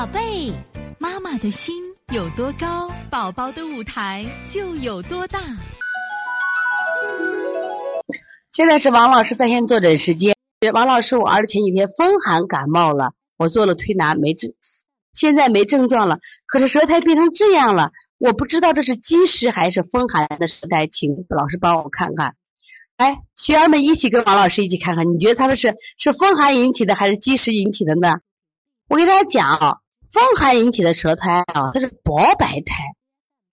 宝贝，妈妈的心有多高，宝宝的舞台就有多大。现在是王老师在线坐诊时间。王老师，我儿子前几天风寒感冒了，我做了推拿没症，现在没症状了，可是舌苔变成这样了，我不知道这是积食还是风寒的舌苔，请老师帮我看看。来，学员们一起跟王老师一起看看，你觉得他们是是风寒引起的还是积食引起的呢？我给大家讲啊，风寒引起的舌苔啊，它是薄白苔。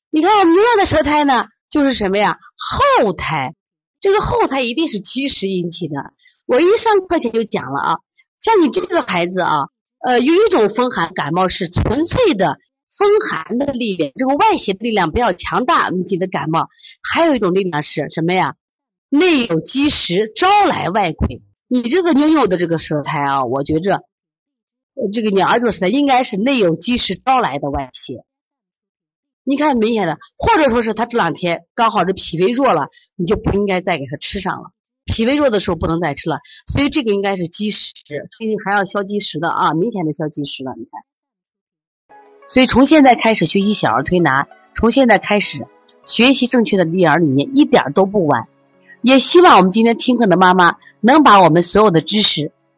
你看明亮的舌苔呢，就是什么呀？厚苔。这个厚苔一定是积食引起的。我一上课前就讲了啊，像你这个孩子啊，呃，有一种风寒感冒是纯粹的风寒的力量，这个外邪的力量比较强大引起的感冒；还有一种力量是什么呀？内有积食，招来外鬼。你这个妞妞的这个舌苔啊，我觉着，这个你儿子的应该是内有积食招来的外邪。你看明显的，或者说是他这两天刚好是脾胃弱了，你就不应该再给他吃上了。脾胃弱的时候不能再吃了，所以这个应该是积食，所以还要消积食的啊，明显的消积食了。你看，所以从现在开始学习小儿推拿，从现在开始学习正确的育儿理念，一点都不晚。也希望我们今天听课的妈妈能把我们所有的知识，